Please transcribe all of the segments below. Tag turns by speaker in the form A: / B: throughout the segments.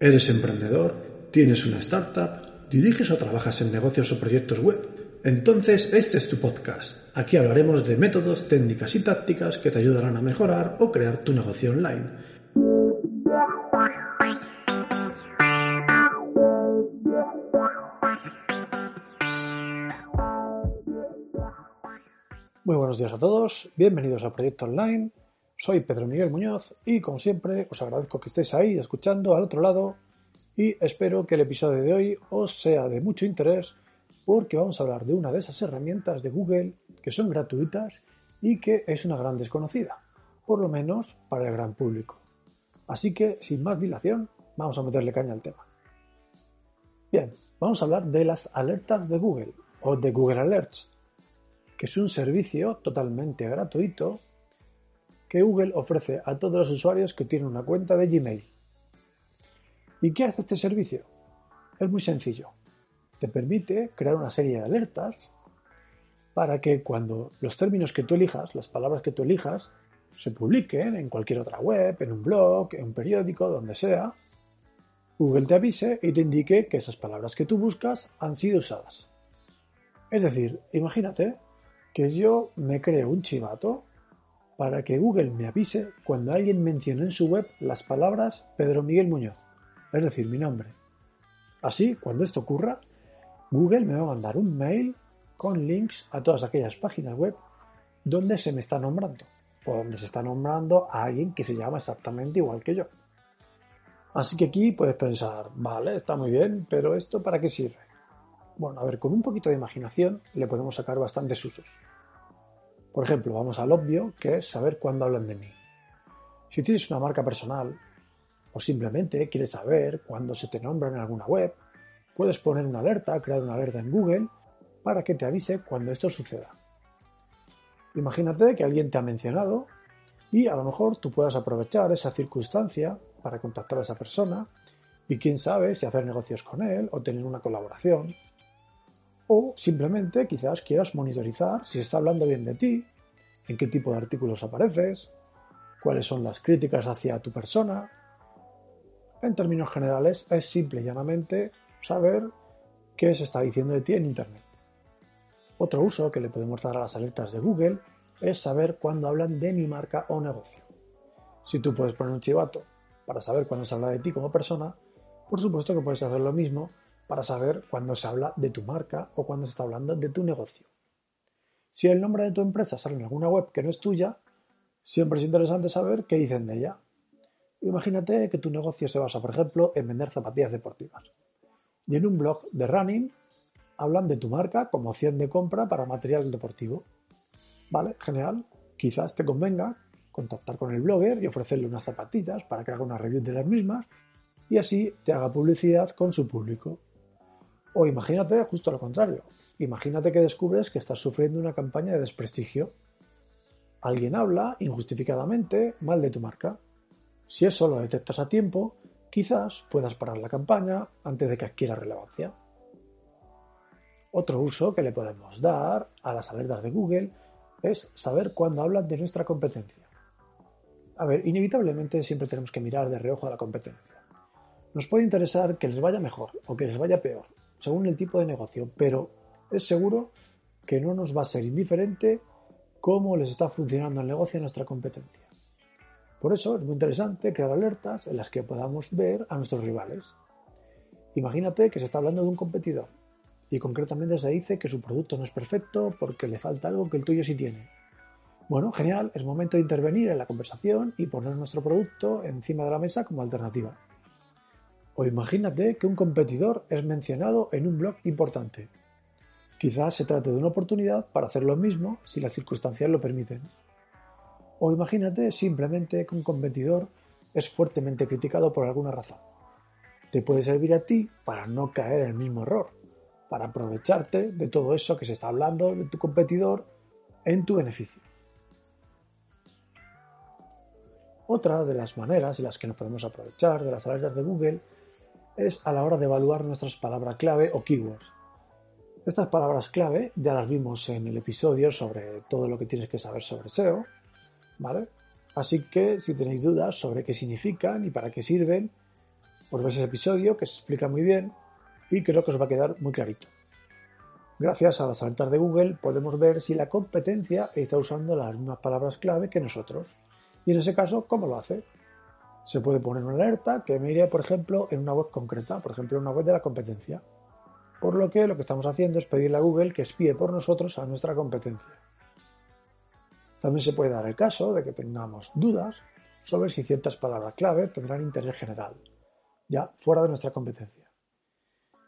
A: ¿Eres emprendedor? ¿Tienes una startup? ¿Diriges o trabajas en negocios o proyectos web? Entonces este es tu podcast. Aquí hablaremos de métodos, técnicas y tácticas que te ayudarán a mejorar o crear tu negocio online. Muy buenos días a todos, bienvenidos a Proyecto Online. Soy Pedro Miguel Muñoz y como siempre os agradezco que estéis ahí escuchando al otro lado y espero que el episodio de hoy os sea de mucho interés porque vamos a hablar de una de esas herramientas de Google que son gratuitas y que es una gran desconocida, por lo menos para el gran público. Así que, sin más dilación, vamos a meterle caña al tema. Bien, vamos a hablar de las alertas de Google o de Google Alerts, que es un servicio totalmente gratuito que Google ofrece a todos los usuarios que tienen una cuenta de Gmail. ¿Y qué hace este servicio? Es muy sencillo. Te permite crear una serie de alertas para que cuando los términos que tú elijas, las palabras que tú elijas, se publiquen en cualquier otra web, en un blog, en un periódico, donde sea, Google te avise y te indique que esas palabras que tú buscas han sido usadas. Es decir, imagínate que yo me creo un chivato para que Google me avise cuando alguien mencione en su web las palabras Pedro Miguel Muñoz, es decir, mi nombre. Así, cuando esto ocurra, Google me va a mandar un mail con links a todas aquellas páginas web donde se me está nombrando o donde se está nombrando a alguien que se llama exactamente igual que yo. Así que aquí puedes pensar, vale, está muy bien, pero ¿esto para qué sirve? Bueno, a ver, con un poquito de imaginación le podemos sacar bastantes usos. Por ejemplo, vamos al obvio, que es saber cuándo hablan de mí. Si tienes una marca personal o simplemente quieres saber cuándo se te nombra en alguna web, puedes poner una alerta, crear una alerta en Google para que te avise cuando esto suceda. Imagínate que alguien te ha mencionado y a lo mejor tú puedas aprovechar esa circunstancia para contactar a esa persona y quién sabe si hacer negocios con él o tener una colaboración o simplemente quizás quieras monitorizar si está hablando bien de ti, en qué tipo de artículos apareces, cuáles son las críticas hacia tu persona. En términos generales, es simple y llanamente saber qué se está diciendo de ti en Internet. Otro uso que le podemos dar a las alertas de Google es saber cuándo hablan de mi marca o negocio. Si tú puedes poner un chivato para saber cuándo se habla de ti como persona, por supuesto que puedes hacer lo mismo para saber cuándo se habla de tu marca o cuándo se está hablando de tu negocio. Si el nombre de tu empresa sale en alguna web que no es tuya, siempre es interesante saber qué dicen de ella. Imagínate que tu negocio se basa, por ejemplo, en vender zapatillas deportivas. Y en un blog de running hablan de tu marca como opción de compra para material deportivo. ¿Vale? Genial. Quizás te convenga contactar con el blogger y ofrecerle unas zapatillas para que haga una review de las mismas y así te haga publicidad con su público. O imagínate justo lo contrario. Imagínate que descubres que estás sufriendo una campaña de desprestigio. Alguien habla injustificadamente mal de tu marca. Si eso lo detectas a tiempo, quizás puedas parar la campaña antes de que adquiera relevancia. Otro uso que le podemos dar a las alertas de Google es saber cuándo hablan de nuestra competencia. A ver, inevitablemente siempre tenemos que mirar de reojo a la competencia. Nos puede interesar que les vaya mejor o que les vaya peor, según el tipo de negocio, pero es seguro que no nos va a ser indiferente cómo les está funcionando el negocio a nuestra competencia. Por eso es muy interesante crear alertas en las que podamos ver a nuestros rivales. Imagínate que se está hablando de un competidor y concretamente se dice que su producto no es perfecto porque le falta algo que el tuyo sí tiene. Bueno, genial, es momento de intervenir en la conversación y poner nuestro producto encima de la mesa como alternativa. O imagínate que un competidor es mencionado en un blog importante. Quizás se trate de una oportunidad para hacer lo mismo si las circunstancias lo permiten. O imagínate simplemente que un competidor es fuertemente criticado por alguna razón. Te puede servir a ti para no caer en el mismo error, para aprovecharte de todo eso que se está hablando de tu competidor en tu beneficio. Otra de las maneras en las que nos podemos aprovechar de las alertas de Google es a la hora de evaluar nuestras palabras clave o keywords. Estas palabras clave ya las vimos en el episodio sobre todo lo que tienes que saber sobre SEO, ¿vale? Así que si tenéis dudas sobre qué significan y para qué sirven, Os veis ese episodio que se explica muy bien y creo que os va a quedar muy clarito. Gracias a las alertas de Google podemos ver si la competencia está usando las mismas palabras clave que nosotros. Y en ese caso, ¿cómo lo hace? Se puede poner una alerta que me por ejemplo, en una web concreta, por ejemplo, en una web de la competencia. Por lo que lo que estamos haciendo es pedirle a Google que espíe por nosotros a nuestra competencia. También se puede dar el caso de que tengamos dudas sobre si ciertas palabras clave tendrán interés general, ya fuera de nuestra competencia.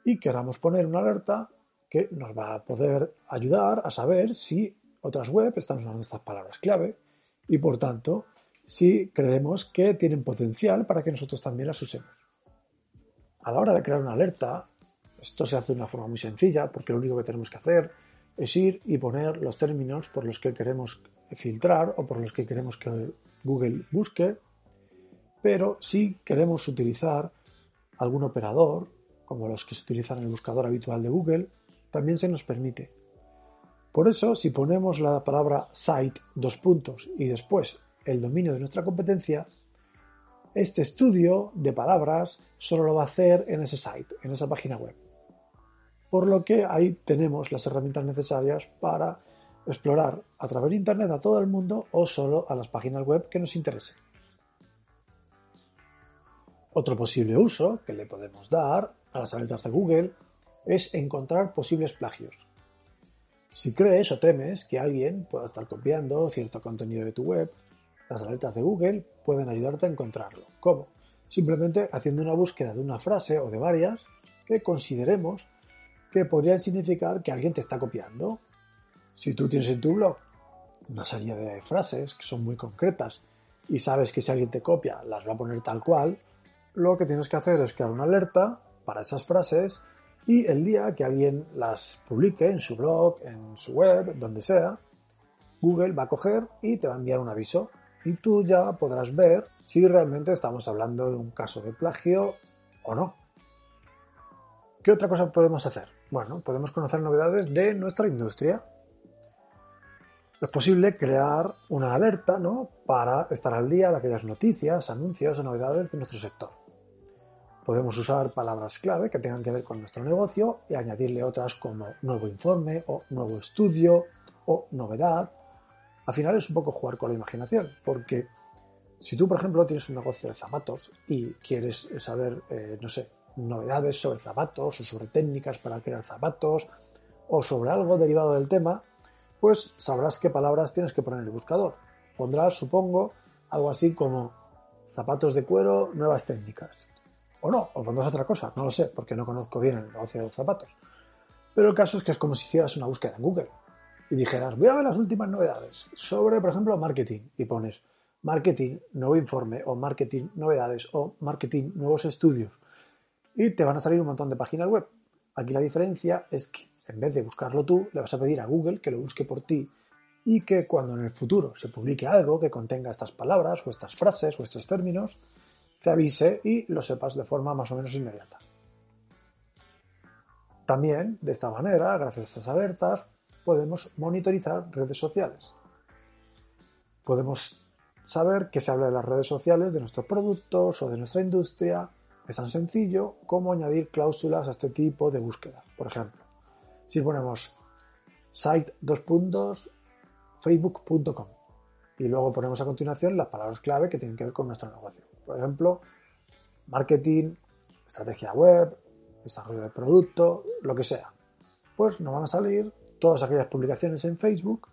A: Y queramos poner una alerta que nos va a poder ayudar a saber si otras webs están usando estas palabras clave y por tanto si creemos que tienen potencial para que nosotros también las usemos. A la hora de crear una alerta, esto se hace de una forma muy sencilla porque lo único que tenemos que hacer es ir y poner los términos por los que queremos filtrar o por los que queremos que Google busque, pero si queremos utilizar algún operador, como los que se utilizan en el buscador habitual de Google, también se nos permite. Por eso, si ponemos la palabra site dos puntos y después el dominio de nuestra competencia, este estudio de palabras solo lo va a hacer en ese site, en esa página web. Por lo que ahí tenemos las herramientas necesarias para explorar a través de Internet a todo el mundo o solo a las páginas web que nos interesen. Otro posible uso que le podemos dar a las alertas de Google es encontrar posibles plagios. Si crees o temes que alguien pueda estar copiando cierto contenido de tu web, las alertas de Google pueden ayudarte a encontrarlo. ¿Cómo? Simplemente haciendo una búsqueda de una frase o de varias que consideremos que podrían significar que alguien te está copiando. Si tú tienes en tu blog una serie de frases que son muy concretas y sabes que si alguien te copia las va a poner tal cual, lo que tienes que hacer es crear una alerta para esas frases y el día que alguien las publique en su blog, en su web, donde sea, Google va a coger y te va a enviar un aviso y tú ya podrás ver si realmente estamos hablando de un caso de plagio o no. ¿Qué otra cosa podemos hacer? Bueno, podemos conocer novedades de nuestra industria. Es posible crear una alerta ¿no? para estar al día de aquellas noticias, anuncios o novedades de nuestro sector. Podemos usar palabras clave que tengan que ver con nuestro negocio y añadirle otras como nuevo informe o nuevo estudio o novedad. Al final es un poco jugar con la imaginación, porque si tú, por ejemplo, tienes un negocio de zapatos y quieres saber, eh, no sé, novedades sobre zapatos o sobre técnicas para crear zapatos o sobre algo derivado del tema, pues sabrás qué palabras tienes que poner en el buscador. Pondrás, supongo, algo así como zapatos de cuero, nuevas técnicas. O no, o pondrás otra cosa, no lo sé, porque no conozco bien el negocio de los zapatos. Pero el caso es que es como si hicieras una búsqueda en Google y dijeras, voy a ver las últimas novedades sobre, por ejemplo, marketing y pones marketing, nuevo informe o marketing, novedades o marketing, nuevos estudios y te van a salir un montón de páginas web. Aquí la diferencia es que en vez de buscarlo tú, le vas a pedir a Google que lo busque por ti y que cuando en el futuro se publique algo que contenga estas palabras o estas frases o estos términos, te avise y lo sepas de forma más o menos inmediata. También, de esta manera, gracias a estas alertas, podemos monitorizar redes sociales. Podemos saber qué se habla de las redes sociales, de nuestros productos o de nuestra industria. Es tan sencillo como añadir cláusulas a este tipo de búsqueda. Por ejemplo, si ponemos site facebook.com y luego ponemos a continuación las palabras clave que tienen que ver con nuestro negocio. Por ejemplo, marketing, estrategia web, desarrollo de producto, lo que sea. Pues nos van a salir todas aquellas publicaciones en Facebook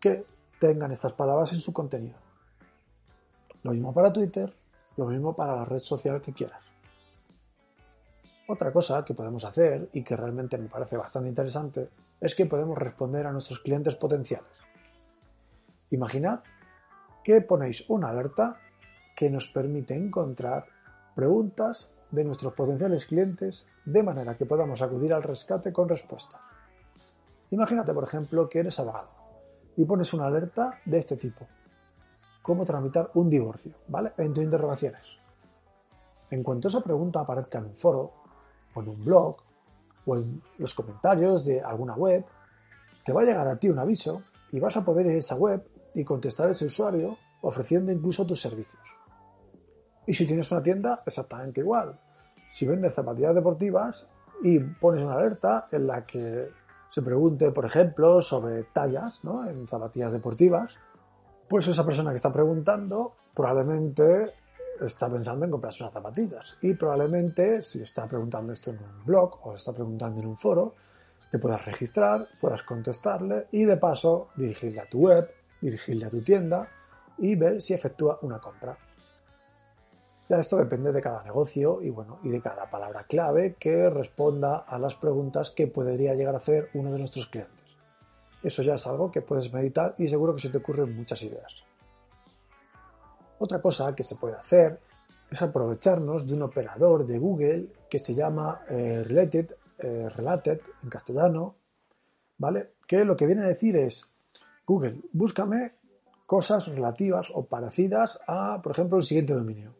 A: que tengan estas palabras en su contenido. Lo mismo para Twitter, lo mismo para la red social que quieras. Otra cosa que podemos hacer y que realmente me parece bastante interesante es que podemos responder a nuestros clientes potenciales. Imaginad que ponéis una alerta que nos permite encontrar preguntas de nuestros potenciales clientes de manera que podamos acudir al rescate con respuesta. Imagínate, por ejemplo, que eres abogado y pones una alerta de este tipo. ¿Cómo tramitar un divorcio? ¿Vale? Entre interrogaciones. En cuanto esa pregunta aparezca en un foro, o en un blog, o en los comentarios de alguna web, te va a llegar a ti un aviso y vas a poder ir a esa web y contestar a ese usuario ofreciendo incluso tus servicios. Y si tienes una tienda, exactamente igual. si vendes zapatillas deportivas y pones una alerta en la que se pregunte, por ejemplo, sobre tallas ¿no? en zapatillas deportivas, pues esa persona que está preguntando probablemente está pensando en comprarse unas zapatillas. Y probablemente, si está preguntando esto en un blog o está preguntando en un foro, te puedas registrar, puedas contestarle y de paso dirigirle a tu web, dirigirle a tu tienda y ver si efectúa una compra. Ya esto depende de cada negocio y bueno, y de cada palabra clave que responda a las preguntas que podría llegar a hacer uno de nuestros clientes. Eso ya es algo que puedes meditar y seguro que se te ocurren muchas ideas. Otra cosa que se puede hacer es aprovecharnos de un operador de Google que se llama eh, Related, eh, Related en castellano, ¿vale? Que lo que viene a decir es, Google, búscame cosas relativas o parecidas a, por ejemplo, el siguiente dominio,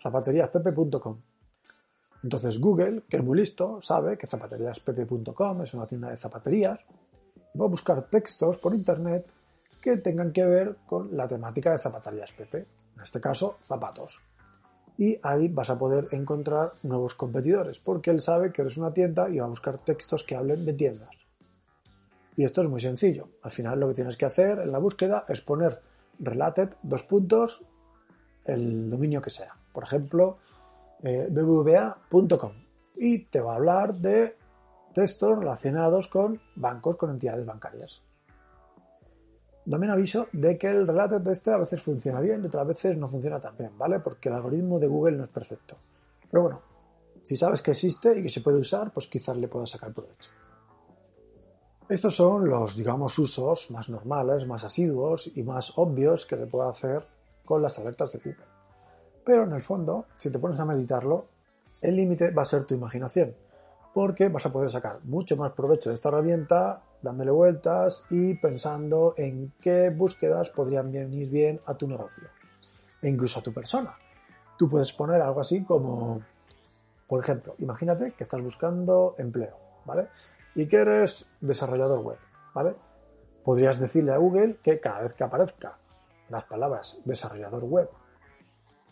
A: zapateriaspepe.com. Entonces Google, que es muy listo, sabe que zapateriaspepe.com es una tienda de zapaterías va a buscar textos por internet que tengan que ver con la temática de zapaterías Pepe en este caso zapatos. Y ahí vas a poder encontrar nuevos competidores, porque él sabe que eres una tienda y va a buscar textos que hablen de tiendas. Y esto es muy sencillo. Al final lo que tienes que hacer en la búsqueda es poner related, dos puntos, el dominio que sea. Por ejemplo, eh, bbva.com. Y te va a hablar de textos relacionados con bancos, con entidades bancarias. También aviso de que el relato de este a veces funciona bien y otras veces no funciona tan bien, ¿vale? Porque el algoritmo de Google no es perfecto. Pero bueno, si sabes que existe y que se puede usar, pues quizás le puedas sacar provecho. Estos son los, digamos, usos más normales, más asiduos y más obvios que se puede hacer con las alertas de Google. Pero en el fondo, si te pones a meditarlo, el límite va a ser tu imaginación, porque vas a poder sacar mucho más provecho de esta herramienta dándole vueltas y pensando en qué búsquedas podrían venir bien a tu negocio e incluso a tu persona. Tú puedes poner algo así como, por ejemplo, imagínate que estás buscando empleo, ¿vale? Y que eres desarrollador web, ¿vale? Podrías decirle a Google que cada vez que aparezca las palabras desarrollador web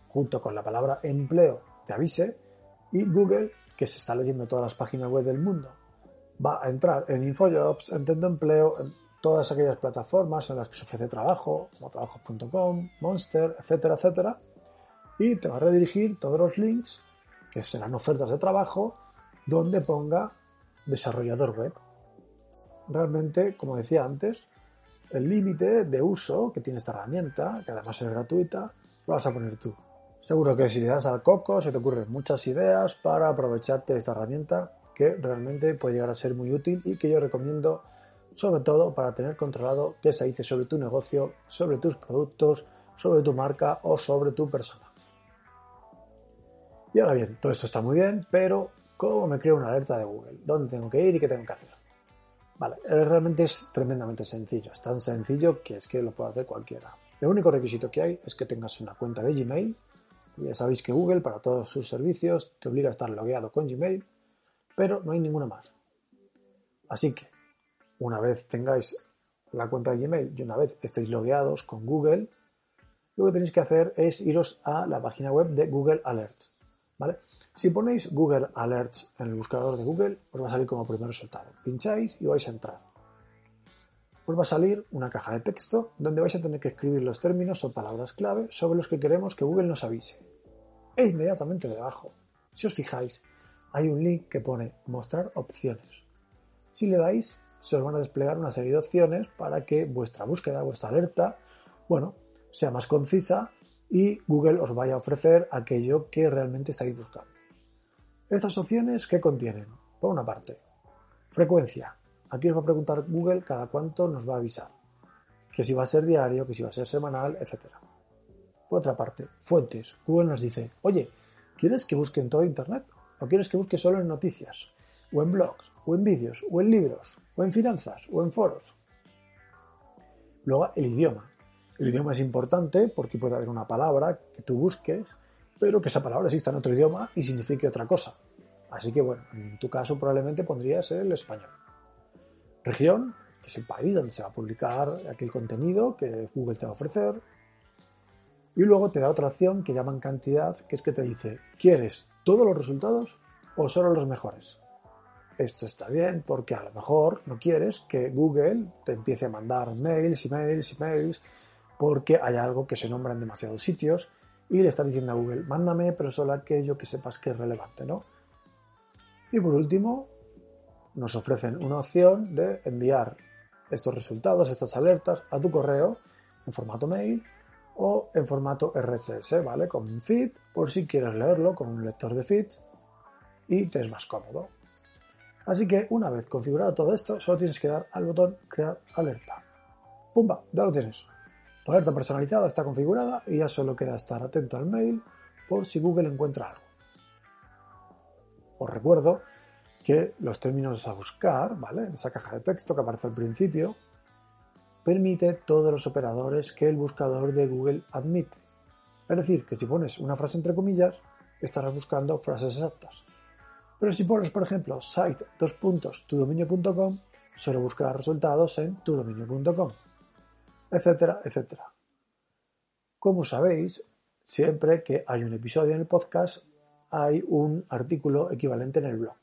A: junto con la palabra empleo te avise y Google, que se está leyendo todas las páginas web del mundo va a entrar en InfoJobs, en Tendo Empleo, en todas aquellas plataformas en las que se ofrece trabajo, como trabajos.com, Monster, etcétera, etcétera, y te va a redirigir todos los links que serán ofertas de trabajo donde ponga desarrollador web. Realmente, como decía antes, el límite de uso que tiene esta herramienta, que además es gratuita, lo vas a poner tú. Seguro que si le das al coco se te ocurren muchas ideas para aprovecharte de esta herramienta que realmente puede llegar a ser muy útil y que yo recomiendo sobre todo para tener controlado qué se dice sobre tu negocio, sobre tus productos, sobre tu marca o sobre tu persona. Y ahora bien, todo esto está muy bien, pero ¿cómo me creo una alerta de Google? ¿Dónde tengo que ir y qué tengo que hacer? Vale, eh, realmente es tremendamente sencillo, es tan sencillo que es que lo puede hacer cualquiera. El único requisito que hay es que tengas una cuenta de Gmail. Ya sabéis que Google para todos sus servicios te obliga a estar logueado con Gmail pero no hay ninguna más. Así que, una vez tengáis la cuenta de Gmail y una vez estéis logueados con Google, lo que tenéis que hacer es iros a la página web de Google Alerts. Si ponéis Google Alerts en el buscador de Google, os va a salir como primer resultado. Pincháis y vais a entrar. Os va a salir una caja de texto donde vais a tener que escribir los términos o palabras clave sobre los que queremos que Google nos avise. E inmediatamente debajo, si os fijáis, hay un link que pone mostrar opciones. Si le dais, se os van a desplegar una serie de opciones para que vuestra búsqueda, vuestra alerta, bueno, sea más concisa y Google os vaya a ofrecer aquello que realmente estáis buscando. Estas opciones, ¿qué contienen? Por una parte, frecuencia. Aquí os va a preguntar Google cada cuánto nos va a avisar. Que si va a ser diario, que si va a ser semanal, etc. Por otra parte, fuentes. Google nos dice, oye, ¿quieres que busque en todo Internet? ¿O quieres que busque solo en noticias? ¿O en blogs? ¿O en vídeos? ¿O en libros? ¿O en finanzas? ¿O en foros? Luego, el idioma. El idioma es importante porque puede haber una palabra que tú busques, pero que esa palabra exista en otro idioma y signifique otra cosa. Así que, bueno, en tu caso probablemente pondrías el español. Región, que es el país donde se va a publicar aquel contenido que Google te va a ofrecer. Y luego te da otra opción que llaman cantidad, que es que te dice, ¿quieres todos los resultados o solo los mejores? Esto está bien porque a lo mejor no quieres que Google te empiece a mandar mails y mails y mails porque hay algo que se nombra en demasiados sitios y le está diciendo a Google, mándame, pero solo aquello que sepas que es relevante, ¿no? Y por último, nos ofrecen una opción de enviar estos resultados, estas alertas a tu correo en formato mail o en formato RSS, ¿vale? Con un feed, por si quieres leerlo con un lector de feed y te es más cómodo. Así que una vez configurado todo esto, solo tienes que dar al botón crear alerta. ¡Pumba! Ya lo tienes. Alerta personalizada está configurada y ya solo queda estar atento al mail por si Google encuentra algo. Os recuerdo que los términos a buscar, ¿vale? Esa caja de texto que aparece al principio, permite todos los operadores que el buscador de Google admite. Es decir, que si pones una frase entre comillas, estarás buscando frases exactas. Pero si pones, por ejemplo, site dos solo buscará resultados en tudominio.com, etcétera, etcétera. Como sabéis, siempre que hay un episodio en el podcast, hay un artículo equivalente en el blog.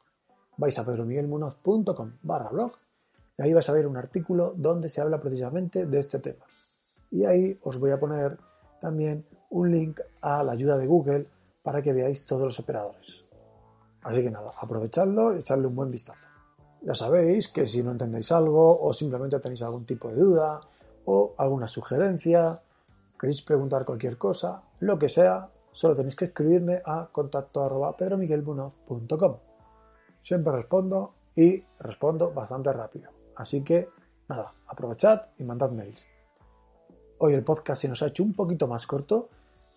A: Vais a pedromiguelmunoz.com barra blog y ahí vais a ver un artículo donde se habla precisamente de este tema. Y ahí os voy a poner también un link a la ayuda de Google para que veáis todos los operadores. Así que nada, aprovechadlo y echarle un buen vistazo. Ya sabéis que si no entendéis algo o simplemente tenéis algún tipo de duda o alguna sugerencia, queréis preguntar cualquier cosa, lo que sea, solo tenéis que escribirme a contacto Siempre respondo y respondo bastante rápido. Así que nada, aprovechad y mandad mails. Hoy el podcast se nos ha hecho un poquito más corto.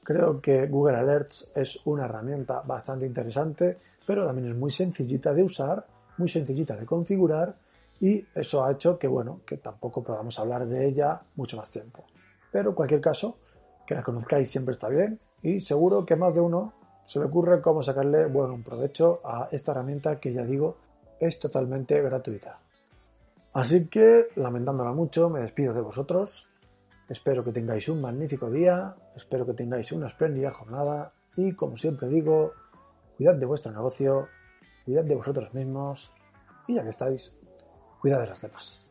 A: Creo que Google Alerts es una herramienta bastante interesante pero también es muy sencillita de usar, muy sencillita de configurar y eso ha hecho que, bueno, que tampoco podamos hablar de ella mucho más tiempo. Pero en cualquier caso, que la conozcáis siempre está bien y seguro que más de uno se le ocurre cómo sacarle buen provecho a esta herramienta que ya digo es totalmente gratuita. Así que, lamentándola mucho, me despido de vosotros. Espero que tengáis un magnífico día, espero que tengáis una espléndida jornada y, como siempre digo, cuidad de vuestro negocio, cuidad de vosotros mismos y ya que estáis, cuidad de los demás.